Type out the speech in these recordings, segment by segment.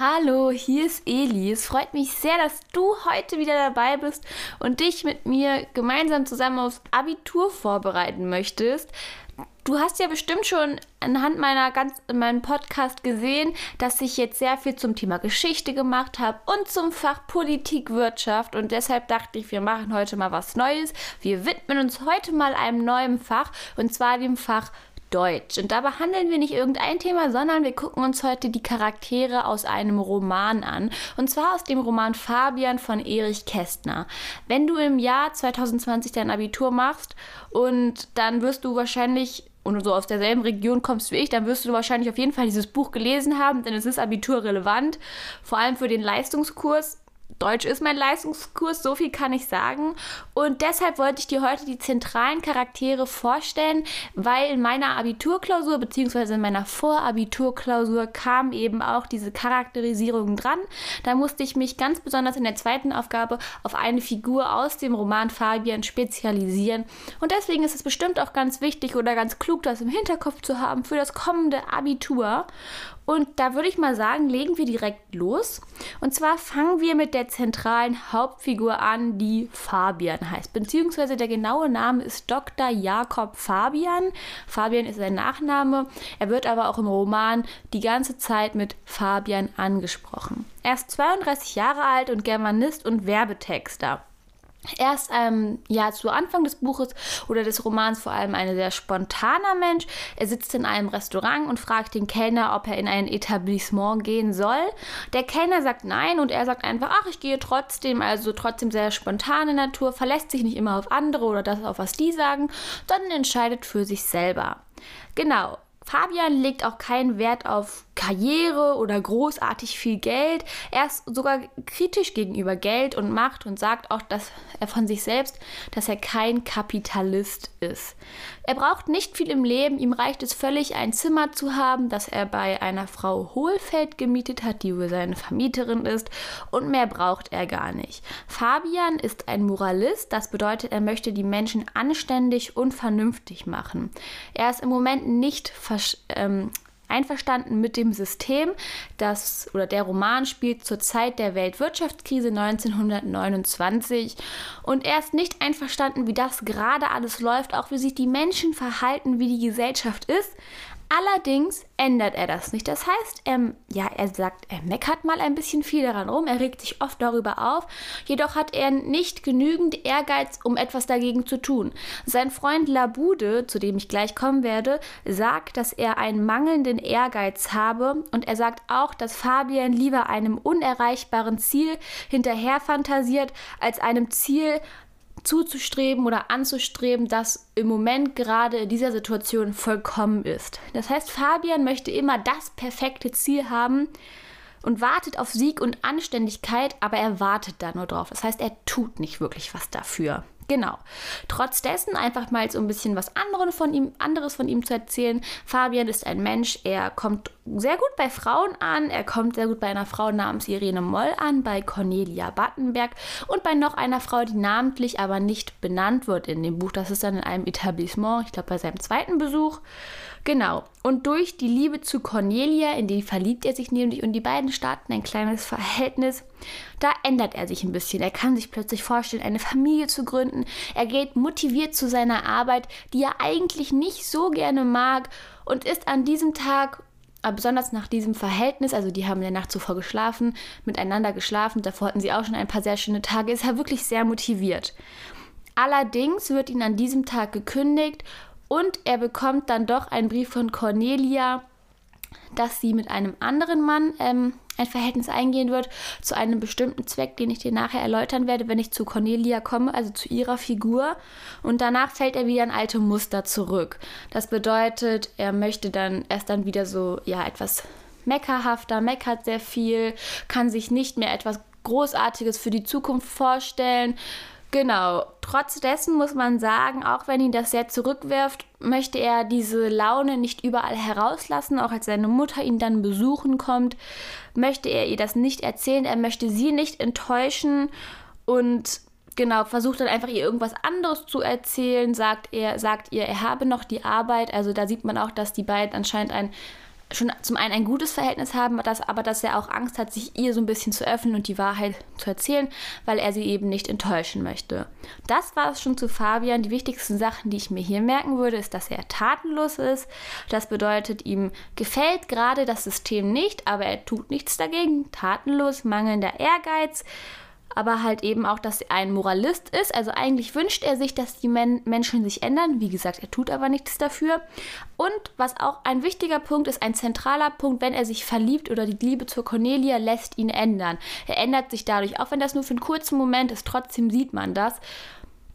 Hallo, hier ist Eli. Es freut mich sehr, dass du heute wieder dabei bist und dich mit mir gemeinsam zusammen aufs Abitur vorbereiten möchtest. Du hast ja bestimmt schon anhand meiner ganz meinem Podcast gesehen, dass ich jetzt sehr viel zum Thema Geschichte gemacht habe und zum Fach Politik Wirtschaft und deshalb dachte ich, wir machen heute mal was Neues. Wir widmen uns heute mal einem neuen Fach und zwar dem Fach Deutsch. Und da behandeln wir nicht irgendein Thema, sondern wir gucken uns heute die Charaktere aus einem Roman an. Und zwar aus dem Roman Fabian von Erich Kästner. Wenn du im Jahr 2020 dein Abitur machst und dann wirst du wahrscheinlich und so aus derselben Region kommst wie ich, dann wirst du wahrscheinlich auf jeden Fall dieses Buch gelesen haben, denn es ist Abitur relevant, vor allem für den Leistungskurs. Deutsch ist mein Leistungskurs, so viel kann ich sagen. Und deshalb wollte ich dir heute die zentralen Charaktere vorstellen, weil in meiner Abiturklausur bzw. in meiner Vorabiturklausur kam eben auch diese Charakterisierung dran. Da musste ich mich ganz besonders in der zweiten Aufgabe auf eine Figur aus dem Roman Fabian spezialisieren. Und deswegen ist es bestimmt auch ganz wichtig oder ganz klug, das im Hinterkopf zu haben für das kommende Abitur. Und da würde ich mal sagen, legen wir direkt los. Und zwar fangen wir mit der zentralen Hauptfigur an, die Fabian heißt. Beziehungsweise der genaue Name ist Dr. Jakob Fabian. Fabian ist sein Nachname. Er wird aber auch im Roman die ganze Zeit mit Fabian angesprochen. Er ist 32 Jahre alt und Germanist und Werbetexter. Er ist ähm, ja zu Anfang des Buches oder des Romans vor allem ein sehr spontaner Mensch. Er sitzt in einem Restaurant und fragt den Kellner, ob er in ein Etablissement gehen soll. Der Kellner sagt nein und er sagt einfach, ach, ich gehe trotzdem, also trotzdem sehr spontane Natur, verlässt sich nicht immer auf andere oder das, auf was die sagen, sondern entscheidet für sich selber. Genau, Fabian legt auch keinen Wert auf Karriere oder großartig viel Geld. Er ist sogar kritisch gegenüber Geld und Macht und sagt auch, dass er von sich selbst, dass er kein Kapitalist ist. Er braucht nicht viel im Leben, ihm reicht es völlig, ein Zimmer zu haben, das er bei einer Frau Hohlfeld gemietet hat, die wohl seine Vermieterin ist, und mehr braucht er gar nicht. Fabian ist ein Moralist, das bedeutet, er möchte die Menschen anständig und vernünftig machen. Er ist im Moment nicht ähm, einverstanden mit dem System, das oder der Roman spielt zur Zeit der Weltwirtschaftskrise 1929 und er ist nicht einverstanden, wie das gerade alles läuft, auch wie sich die Menschen verhalten, wie die Gesellschaft ist, Allerdings ändert er das nicht. Das heißt, er, ja, er sagt, er meckert mal ein bisschen viel daran rum, er regt sich oft darüber auf, jedoch hat er nicht genügend Ehrgeiz, um etwas dagegen zu tun. Sein Freund Labude, zu dem ich gleich kommen werde, sagt, dass er einen mangelnden Ehrgeiz habe und er sagt auch, dass Fabian lieber einem unerreichbaren Ziel hinterher fantasiert, als einem Ziel, zuzustreben oder anzustreben, das im Moment gerade in dieser Situation vollkommen ist. Das heißt, Fabian möchte immer das perfekte Ziel haben und wartet auf Sieg und Anständigkeit, aber er wartet da nur drauf. Das heißt, er tut nicht wirklich was dafür. Genau. Trotz dessen einfach mal so ein bisschen was anderes von ihm, anderes von ihm zu erzählen. Fabian ist ein Mensch, er kommt sehr gut bei Frauen an, er kommt sehr gut bei einer Frau namens Irene Moll an, bei Cornelia Battenberg und bei noch einer Frau, die namentlich aber nicht benannt wird in dem Buch. Das ist dann in einem Etablissement, ich glaube bei seinem zweiten Besuch. Genau. Und durch die Liebe zu Cornelia, in die verliebt er sich nämlich und die beiden starten ein kleines Verhältnis. Da ändert er sich ein bisschen. Er kann sich plötzlich vorstellen, eine Familie zu gründen. Er geht motiviert zu seiner Arbeit, die er eigentlich nicht so gerne mag und ist an diesem Tag besonders nach diesem Verhältnis, also die haben in der Nacht zuvor geschlafen, miteinander geschlafen, davor hatten sie auch schon ein paar sehr schöne Tage, ist er wirklich sehr motiviert. Allerdings wird ihn an diesem Tag gekündigt und er bekommt dann doch einen Brief von Cornelia, dass sie mit einem anderen Mann ähm, ein Verhältnis eingehen wird, zu einem bestimmten Zweck, den ich dir nachher erläutern werde, wenn ich zu Cornelia komme, also zu ihrer Figur. Und danach fällt er wieder in alte Muster zurück. Das bedeutet, er möchte dann erst dann wieder so, ja, etwas meckerhafter, meckert sehr viel, kann sich nicht mehr etwas Großartiges für die Zukunft vorstellen, Genau. Trotz dessen muss man sagen, auch wenn ihn das sehr zurückwirft, möchte er diese Laune nicht überall herauslassen. Auch als seine Mutter ihn dann besuchen kommt, möchte er ihr das nicht erzählen. Er möchte sie nicht enttäuschen und genau versucht dann einfach ihr irgendwas anderes zu erzählen. Sagt er, sagt ihr, er habe noch die Arbeit. Also da sieht man auch, dass die beiden anscheinend ein schon zum einen ein gutes Verhältnis haben, dass, aber dass er auch Angst hat, sich ihr so ein bisschen zu öffnen und die Wahrheit zu erzählen, weil er sie eben nicht enttäuschen möchte. Das war es schon zu Fabian. Die wichtigsten Sachen, die ich mir hier merken würde, ist, dass er tatenlos ist. Das bedeutet, ihm gefällt gerade das System nicht, aber er tut nichts dagegen. Tatenlos, mangelnder Ehrgeiz aber halt eben auch, dass er ein Moralist ist. Also eigentlich wünscht er sich, dass die Men Menschen sich ändern. Wie gesagt, er tut aber nichts dafür. Und was auch ein wichtiger Punkt ist, ein zentraler Punkt, wenn er sich verliebt oder die Liebe zur Cornelia lässt ihn ändern. Er ändert sich dadurch, auch wenn das nur für einen kurzen Moment ist, trotzdem sieht man das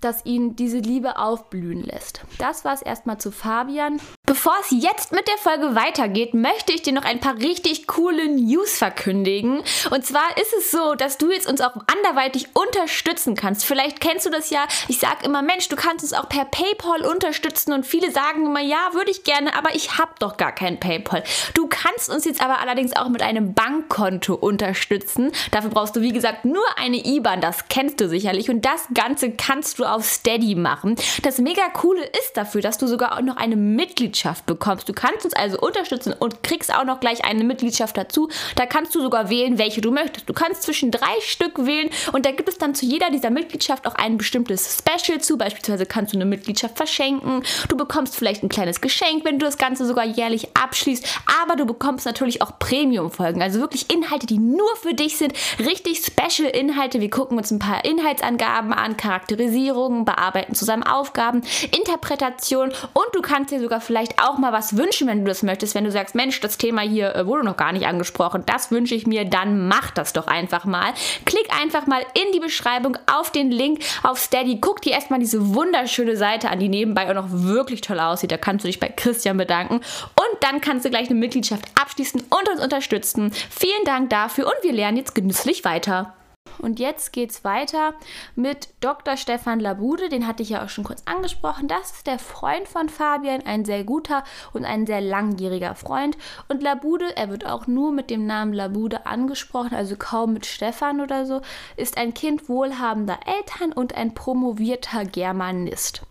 dass ihn diese Liebe aufblühen lässt. Das war es erstmal zu Fabian. Bevor es jetzt mit der Folge weitergeht, möchte ich dir noch ein paar richtig coole News verkündigen. Und zwar ist es so, dass du jetzt uns auch anderweitig unterstützen kannst. Vielleicht kennst du das ja. Ich sage immer, Mensch, du kannst uns auch per PayPal unterstützen. Und viele sagen immer, ja, würde ich gerne, aber ich habe doch gar kein PayPal. Du kannst uns jetzt aber allerdings auch mit einem Bankkonto unterstützen. Dafür brauchst du, wie gesagt, nur eine IBAN. Das kennst du sicherlich. Und das Ganze kannst du auf Steady machen. Das mega coole ist dafür, dass du sogar auch noch eine Mitgliedschaft bekommst. Du kannst uns also unterstützen und kriegst auch noch gleich eine Mitgliedschaft dazu. Da kannst du sogar wählen, welche du möchtest. Du kannst zwischen drei Stück wählen und da gibt es dann zu jeder dieser Mitgliedschaft auch ein bestimmtes Special zu. Beispielsweise kannst du eine Mitgliedschaft verschenken. Du bekommst vielleicht ein kleines Geschenk, wenn du das Ganze sogar jährlich abschließt. Aber du bekommst natürlich auch Premium-Folgen. Also wirklich Inhalte, die nur für dich sind. Richtig Special-Inhalte. Wir gucken uns ein paar Inhaltsangaben an, Charakterisierung Erinnerungen, bearbeiten zusammen Aufgaben, Interpretation und du kannst dir sogar vielleicht auch mal was wünschen, wenn du das möchtest. Wenn du sagst, Mensch, das Thema hier äh, wurde noch gar nicht angesprochen, das wünsche ich mir, dann mach das doch einfach mal. Klick einfach mal in die Beschreibung auf den Link auf Steady. Guck dir erstmal diese wunderschöne Seite an, die nebenbei auch noch wirklich toll aussieht. Da kannst du dich bei Christian bedanken und dann kannst du gleich eine Mitgliedschaft abschließen und uns unterstützen. Vielen Dank dafür und wir lernen jetzt genüsslich weiter. Und jetzt geht es weiter mit Dr. Stefan Labude, den hatte ich ja auch schon kurz angesprochen. Das ist der Freund von Fabian, ein sehr guter und ein sehr langjähriger Freund. Und Labude, er wird auch nur mit dem Namen Labude angesprochen, also kaum mit Stefan oder so, ist ein Kind wohlhabender Eltern und ein promovierter Germanist.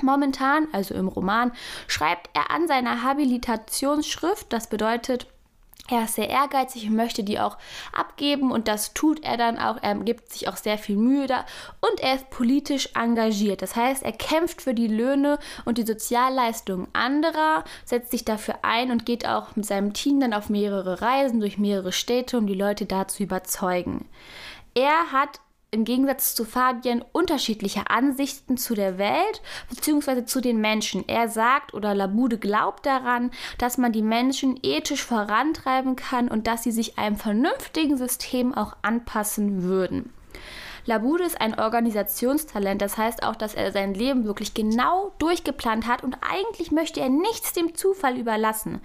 Momentan, also im Roman, schreibt er an seiner Habilitationsschrift, das bedeutet, er ist sehr ehrgeizig und möchte die auch abgeben und das tut er dann auch. Er gibt sich auch sehr viel Mühe da und er ist politisch engagiert. Das heißt, er kämpft für die Löhne und die Sozialleistungen anderer, setzt sich dafür ein und geht auch mit seinem Team dann auf mehrere Reisen durch mehrere Städte, um die Leute da zu überzeugen. Er hat im Gegensatz zu Fabian unterschiedliche Ansichten zu der Welt bzw. zu den Menschen. Er sagt oder Labude glaubt daran, dass man die Menschen ethisch vorantreiben kann und dass sie sich einem vernünftigen System auch anpassen würden. Labude ist ein Organisationstalent, das heißt auch, dass er sein Leben wirklich genau durchgeplant hat und eigentlich möchte er nichts dem Zufall überlassen.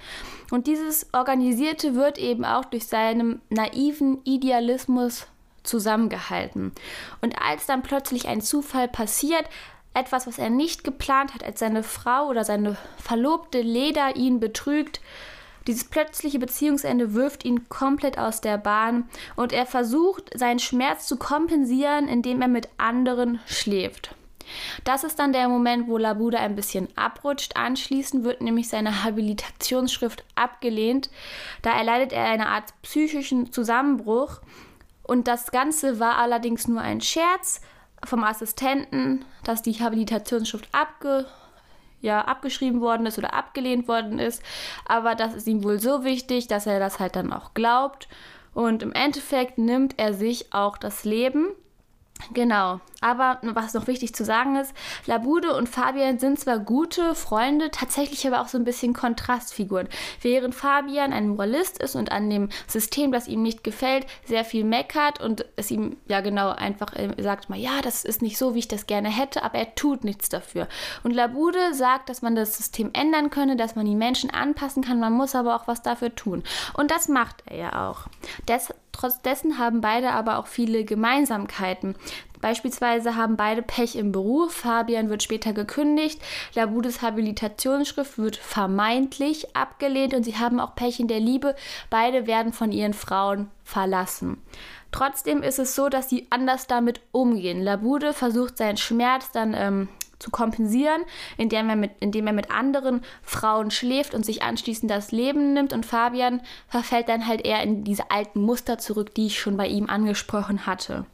Und dieses Organisierte wird eben auch durch seinen naiven Idealismus zusammengehalten. Und als dann plötzlich ein Zufall passiert, etwas, was er nicht geplant hat, als seine Frau oder seine verlobte Leda ihn betrügt, dieses plötzliche Beziehungsende wirft ihn komplett aus der Bahn und er versucht, seinen Schmerz zu kompensieren, indem er mit anderen schläft. Das ist dann der Moment, wo Labuda ein bisschen abrutscht. Anschließend wird nämlich seine Habilitationsschrift abgelehnt. Da erleidet er eine Art psychischen Zusammenbruch und das Ganze war allerdings nur ein Scherz vom Assistenten, dass die Habilitationsschrift abge, ja, abgeschrieben worden ist oder abgelehnt worden ist. Aber das ist ihm wohl so wichtig, dass er das halt dann auch glaubt. Und im Endeffekt nimmt er sich auch das Leben. Genau, aber was noch wichtig zu sagen ist, Labude und Fabian sind zwar gute Freunde, tatsächlich aber auch so ein bisschen Kontrastfiguren. Während Fabian ein Moralist ist und an dem System, das ihm nicht gefällt, sehr viel meckert und es ihm ja genau einfach äh, sagt mal, ja, das ist nicht so, wie ich das gerne hätte, aber er tut nichts dafür. Und Labude sagt, dass man das System ändern könne, dass man die Menschen anpassen kann, man muss aber auch was dafür tun. Und das macht er ja auch. Des, trotz dessen haben beide aber auch viele Gemeinsamkeiten. Beispielsweise haben beide Pech im Beruf. Fabian wird später gekündigt. Labudes Habilitationsschrift wird vermeintlich abgelehnt und sie haben auch Pech in der Liebe. Beide werden von ihren Frauen verlassen. Trotzdem ist es so, dass sie anders damit umgehen. Labude versucht seinen Schmerz dann ähm, zu kompensieren, indem er, mit, indem er mit anderen Frauen schläft und sich anschließend das Leben nimmt. Und Fabian verfällt dann halt eher in diese alten Muster zurück, die ich schon bei ihm angesprochen hatte.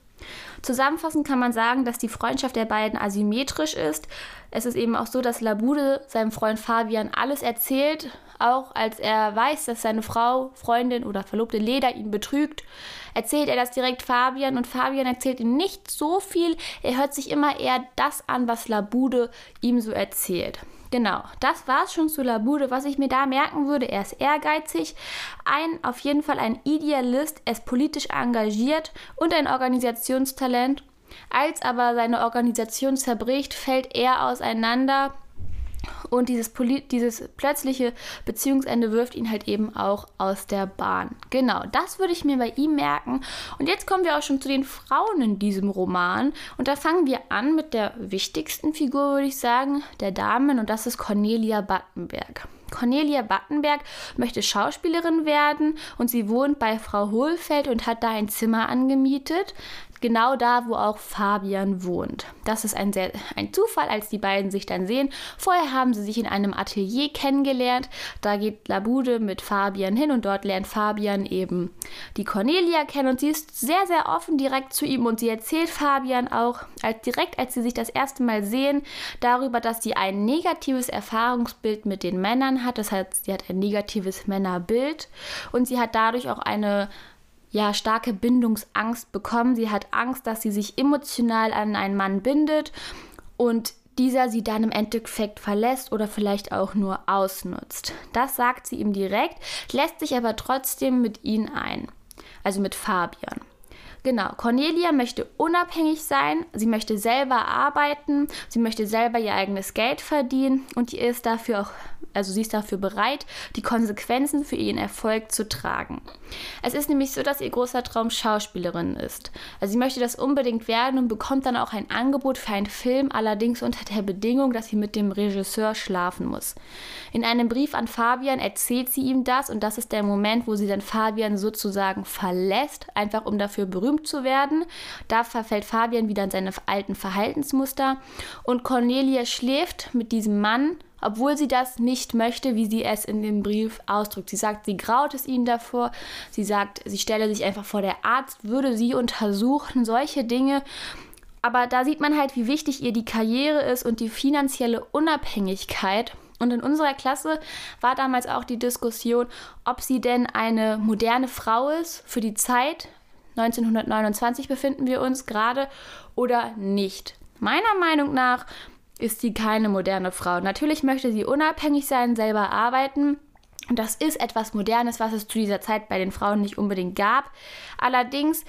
Zusammenfassend kann man sagen, dass die Freundschaft der beiden asymmetrisch ist. Es ist eben auch so, dass Labude seinem Freund Fabian alles erzählt, auch als er weiß, dass seine Frau, Freundin oder Verlobte Leda ihn betrügt, erzählt er das direkt Fabian und Fabian erzählt ihm nicht so viel. Er hört sich immer eher das an, was Labude ihm so erzählt. Genau, das war es schon zu Labude. Was ich mir da merken würde, er ist ehrgeizig, ein auf jeden Fall ein Idealist, er ist politisch engagiert und ein Organisationstalent. Als aber seine Organisation zerbricht, fällt er auseinander und dieses, dieses plötzliche Beziehungsende wirft ihn halt eben auch aus der Bahn. Genau, das würde ich mir bei ihm merken. Und jetzt kommen wir auch schon zu den Frauen in diesem Roman. Und da fangen wir an mit der wichtigsten Figur, würde ich sagen, der Damen. Und das ist Cornelia Battenberg. Cornelia Battenberg möchte Schauspielerin werden und sie wohnt bei Frau Hohlfeld und hat da ein Zimmer angemietet genau da, wo auch Fabian wohnt. Das ist ein, sehr, ein Zufall, als die beiden sich dann sehen. Vorher haben sie sich in einem Atelier kennengelernt. Da geht Labude mit Fabian hin und dort lernt Fabian eben die Cornelia kennen und sie ist sehr, sehr offen direkt zu ihm und sie erzählt Fabian auch als, direkt, als sie sich das erste Mal sehen, darüber, dass sie ein negatives Erfahrungsbild mit den Männern hat. Das heißt, sie hat ein negatives Männerbild und sie hat dadurch auch eine ja starke Bindungsangst bekommen. Sie hat Angst, dass sie sich emotional an einen Mann bindet und dieser sie dann im Endeffekt verlässt oder vielleicht auch nur ausnutzt. Das sagt sie ihm direkt, lässt sich aber trotzdem mit ihm ein, also mit Fabian. Genau, Cornelia möchte unabhängig sein, sie möchte selber arbeiten, sie möchte selber ihr eigenes Geld verdienen und die ist dafür auch also sie ist dafür bereit, die Konsequenzen für ihren Erfolg zu tragen. Es ist nämlich so, dass ihr großer Traum Schauspielerin ist. Also sie möchte das unbedingt werden und bekommt dann auch ein Angebot für einen Film, allerdings unter der Bedingung, dass sie mit dem Regisseur schlafen muss. In einem Brief an Fabian erzählt sie ihm das und das ist der Moment, wo sie dann Fabian sozusagen verlässt, einfach um dafür berühmt zu werden. Da verfällt Fabian wieder in seine alten Verhaltensmuster und Cornelia schläft mit diesem Mann obwohl sie das nicht möchte, wie sie es in dem Brief ausdrückt. Sie sagt, sie graut es ihnen davor. Sie sagt, sie stelle sich einfach vor, der Arzt würde sie untersuchen, solche Dinge. Aber da sieht man halt, wie wichtig ihr die Karriere ist und die finanzielle Unabhängigkeit. Und in unserer Klasse war damals auch die Diskussion, ob sie denn eine moderne Frau ist für die Zeit. 1929 befinden wir uns gerade oder nicht. Meiner Meinung nach ist sie keine moderne Frau. Natürlich möchte sie unabhängig sein, selber arbeiten. Und das ist etwas Modernes, was es zu dieser Zeit bei den Frauen nicht unbedingt gab. Allerdings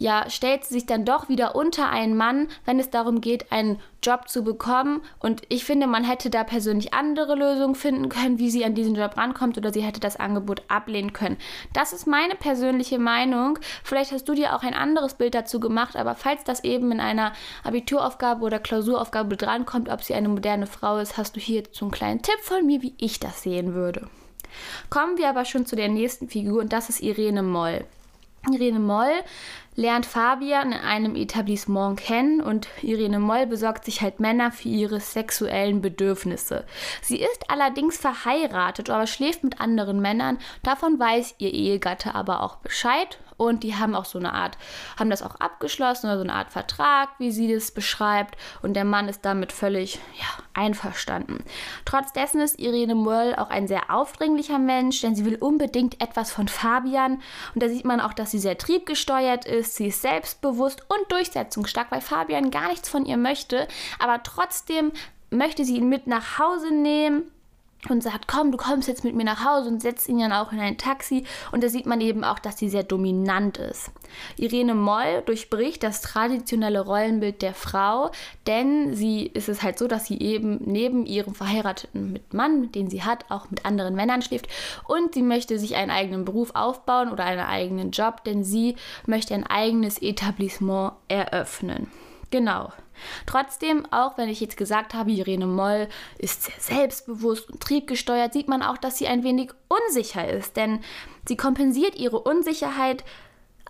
ja, stellt sie sich dann doch wieder unter einen Mann, wenn es darum geht, einen Job zu bekommen. Und ich finde, man hätte da persönlich andere Lösungen finden können, wie sie an diesen Job rankommt oder sie hätte das Angebot ablehnen können. Das ist meine persönliche Meinung. Vielleicht hast du dir auch ein anderes Bild dazu gemacht, aber falls das eben in einer Abituraufgabe oder Klausuraufgabe drankommt, ob sie eine moderne Frau ist, hast du hier so einen kleinen Tipp von mir, wie ich das sehen würde. Kommen wir aber schon zu der nächsten Figur und das ist Irene Moll. Irene Moll lernt Fabian in einem Etablissement kennen und Irene Moll besorgt sich halt Männer für ihre sexuellen Bedürfnisse. Sie ist allerdings verheiratet, aber schläft mit anderen Männern. Davon weiß ihr Ehegatte aber auch Bescheid und die haben auch so eine Art, haben das auch abgeschlossen oder so eine Art Vertrag, wie sie das beschreibt und der Mann ist damit völlig ja, einverstanden. Trotz dessen ist Irene Moll auch ein sehr aufdringlicher Mensch, denn sie will unbedingt etwas von Fabian und da sieht man auch, dass sie sehr triebgesteuert ist, sie ist selbstbewusst und durchsetzungsstark, weil Fabian gar nichts von ihr möchte, aber trotzdem möchte sie ihn mit nach Hause nehmen und sagt, komm, du kommst jetzt mit mir nach Hause und setzt ihn dann auch in ein Taxi. Und da sieht man eben auch, dass sie sehr dominant ist. Irene Moll durchbricht das traditionelle Rollenbild der Frau, denn sie ist es halt so, dass sie eben neben ihrem verheirateten Mann, den sie hat, auch mit anderen Männern schläft. Und sie möchte sich einen eigenen Beruf aufbauen oder einen eigenen Job, denn sie möchte ein eigenes Etablissement eröffnen. Genau. Trotzdem, auch wenn ich jetzt gesagt habe, Irene Moll ist sehr selbstbewusst und triebgesteuert, sieht man auch, dass sie ein wenig unsicher ist, denn sie kompensiert ihre Unsicherheit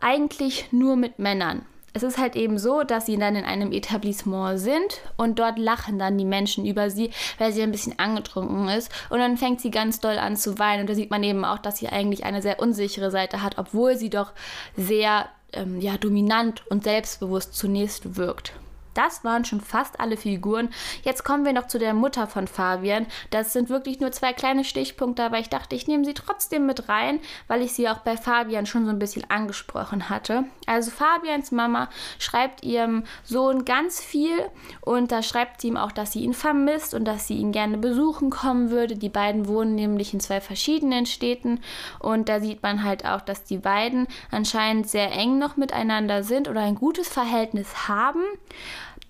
eigentlich nur mit Männern. es ist halt eben so, dass sie dann in einem Etablissement sind und dort lachen dann die Menschen über sie, weil sie ein bisschen angetrunken ist. Und dann fängt sie ganz doll an zu weinen. Und da sieht man eben auch, dass sie eigentlich eine sehr unsichere Seite hat, obwohl sie doch sehr ähm, ja, dominant und selbstbewusst zunächst wirkt. Das waren schon fast alle Figuren. Jetzt kommen wir noch zu der Mutter von Fabian. Das sind wirklich nur zwei kleine Stichpunkte, aber ich dachte, ich nehme sie trotzdem mit rein, weil ich sie auch bei Fabian schon so ein bisschen angesprochen hatte. Also Fabians Mama schreibt ihrem Sohn ganz viel und da schreibt sie ihm auch, dass sie ihn vermisst und dass sie ihn gerne besuchen kommen würde. Die beiden wohnen nämlich in zwei verschiedenen Städten und da sieht man halt auch, dass die beiden anscheinend sehr eng noch miteinander sind oder ein gutes Verhältnis haben.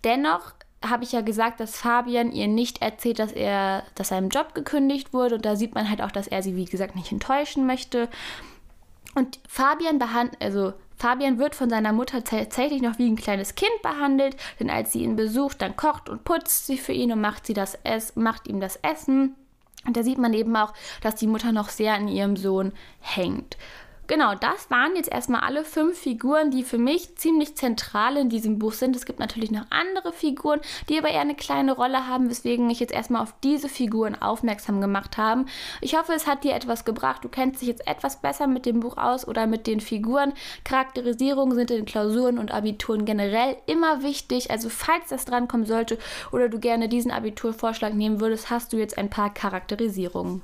Dennoch habe ich ja gesagt, dass Fabian ihr nicht erzählt, dass er, dass seinem Job gekündigt wurde. Und da sieht man halt auch, dass er sie, wie gesagt, nicht enttäuschen möchte. Und Fabian behandelt, also Fabian wird von seiner Mutter tatsächlich noch wie ein kleines Kind behandelt, denn als sie ihn besucht, dann kocht und putzt sie für ihn und macht, sie das Ess macht ihm das Essen. Und da sieht man eben auch, dass die Mutter noch sehr an ihrem Sohn hängt. Genau, das waren jetzt erstmal alle fünf Figuren, die für mich ziemlich zentral in diesem Buch sind. Es gibt natürlich noch andere Figuren, die aber eher eine kleine Rolle haben, weswegen ich jetzt erstmal auf diese Figuren aufmerksam gemacht habe. Ich hoffe, es hat dir etwas gebracht. Du kennst dich jetzt etwas besser mit dem Buch aus oder mit den Figuren. Charakterisierungen sind in Klausuren und Abituren generell immer wichtig. Also falls das drankommen sollte oder du gerne diesen Abiturvorschlag nehmen würdest, hast du jetzt ein paar Charakterisierungen.